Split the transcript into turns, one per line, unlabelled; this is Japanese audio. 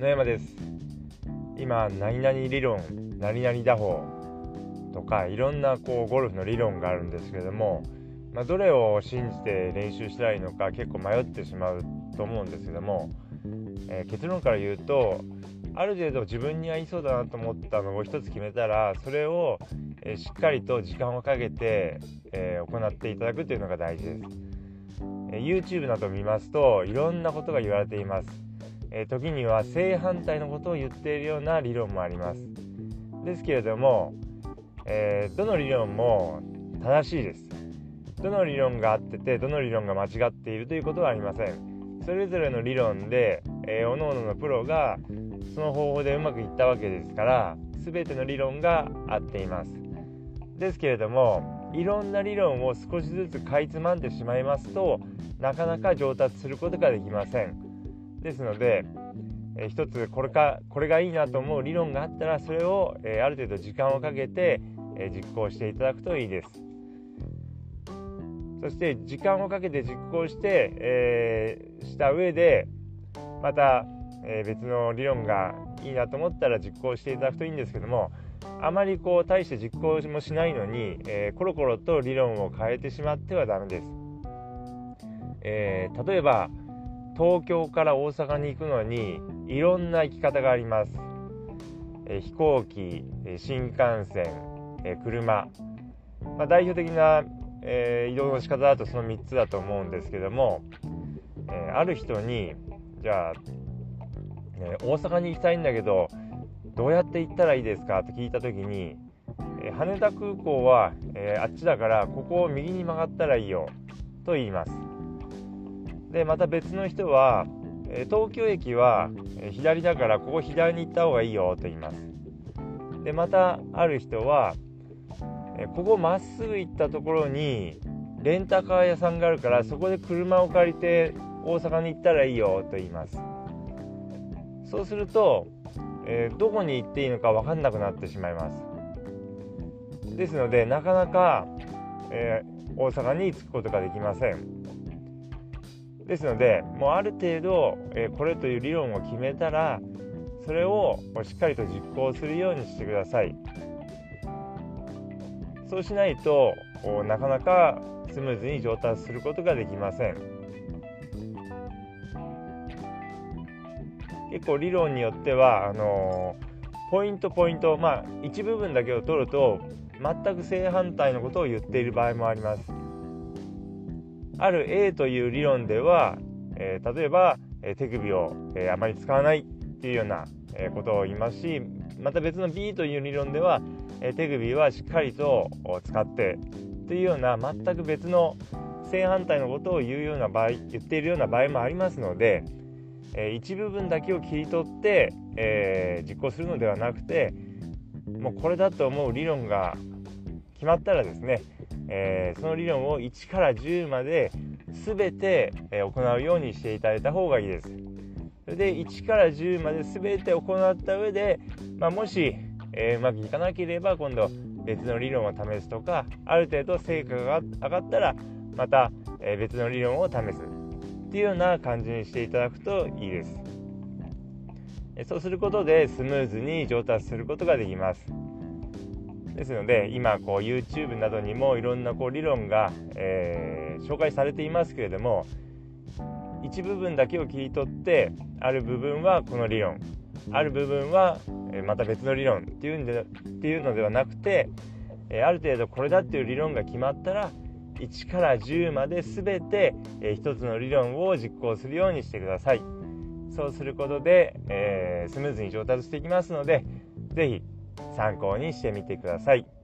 野山です。今何々理論何々打法とかいろんなこうゴルフの理論があるんですけども、まあ、どれを信じて練習したらいいのか結構迷ってしまうと思うんですけども、えー、結論から言うとある程度自分に合いそうだなと思ったのを一つ決めたらそれを、え、しっかりと時間をかけて、えー、行っていただくというのが大事です、え YouTube などを見ますといろんなことが言われています、え時には正反対のことを言っているような理論もあります。ですけれども、えーどの理論も正しいです。どの理論が合っててどの理論が間違っているということはありません。それぞれの理論で、えー、各々のプロがその方法でうまくいったわけですから全ての理論が合っています。ですけれどもいろんな理論を少しずつかいつまんでしまいますとなかなか上達することができません。ですので、えー、一つこれかこれがいいなと思う理論があったらそれを、えー、ある程度時間をかけて、え実行していただくといいです。そして時間をかけて実行して、えー、した上でまたえー、別の理論がいいなと思ったら実行していただくといいんですけどもあまりこう大して実行もしないのに、えー、コロコロと理論を変えてしまってはダメです、えー、例えば東京から大阪に行くのにいろんな行き方があります、え飛行機新幹線、え車、まあ、代表的な、え移動の仕方だとその3つだと思うんですけども、えある人にじゃあえ大阪に行きたいんだけどどうやって行ったらいいですか？って聞いた時に、え羽田空港は、えあっちだからここを右に曲がったらいいよと言います。でまた別の人は、東京駅は、左だからここ左に行った方がいいよと言います。でまたある人は、ここまっすぐ行ったところにレンタカー屋さんがあるからそこで車を借りて大阪に行ったらいいよと言います。そうすると、え、どこに行っていいのか分かんなくなってしまいます。ですのでなかなか、えー、大阪に着くことができません。ですのでもうある程度、え、これという理論を決めたらそれをしっかりと実行するようにしてください。そうしないとなかなかスムーズに上達することができません。結構理論によってはあのポイントポイントまあ一部分だけを取ると全く正反対のことを言っている場合もあります。ある A という理論では、えー、例えば、え、手首を、え、あまり使わないっていうような、えことを言いますしまた別の B という理論では、え手首はしっかりと使ってというような全く別の正反対のことを言うような場合言っているような場合もありますので、え一部分だけを切り取って、え、実行するのではなくてもうこれだと思う理論が決まったらですね、えー、その理論を1から10まで全て、え行うようにしていただいた方がいいです。それで1から10まで全て行った上で、まあ、もし、えー、うまくいかなければ今度別の理論を試すとかある程度成果が上がったらまた、え別の理論を試す。っていうような感じにしていただくといいです。そうすることでスムーズに上達することができます。ですので今こう YouTube などにもいろんなこう理論が、えー、紹介されていますけれども一部分だけを切り取ってある部分はこの理論。ある部分はまた別の理論っていうんでっていうのではなくてある程度これだっていう理論が決まったら1から10まで全て、1つの理論を実行するようにしてください。そうすることで、えー、スムーズに上達していきますので是非参考にしてみてください。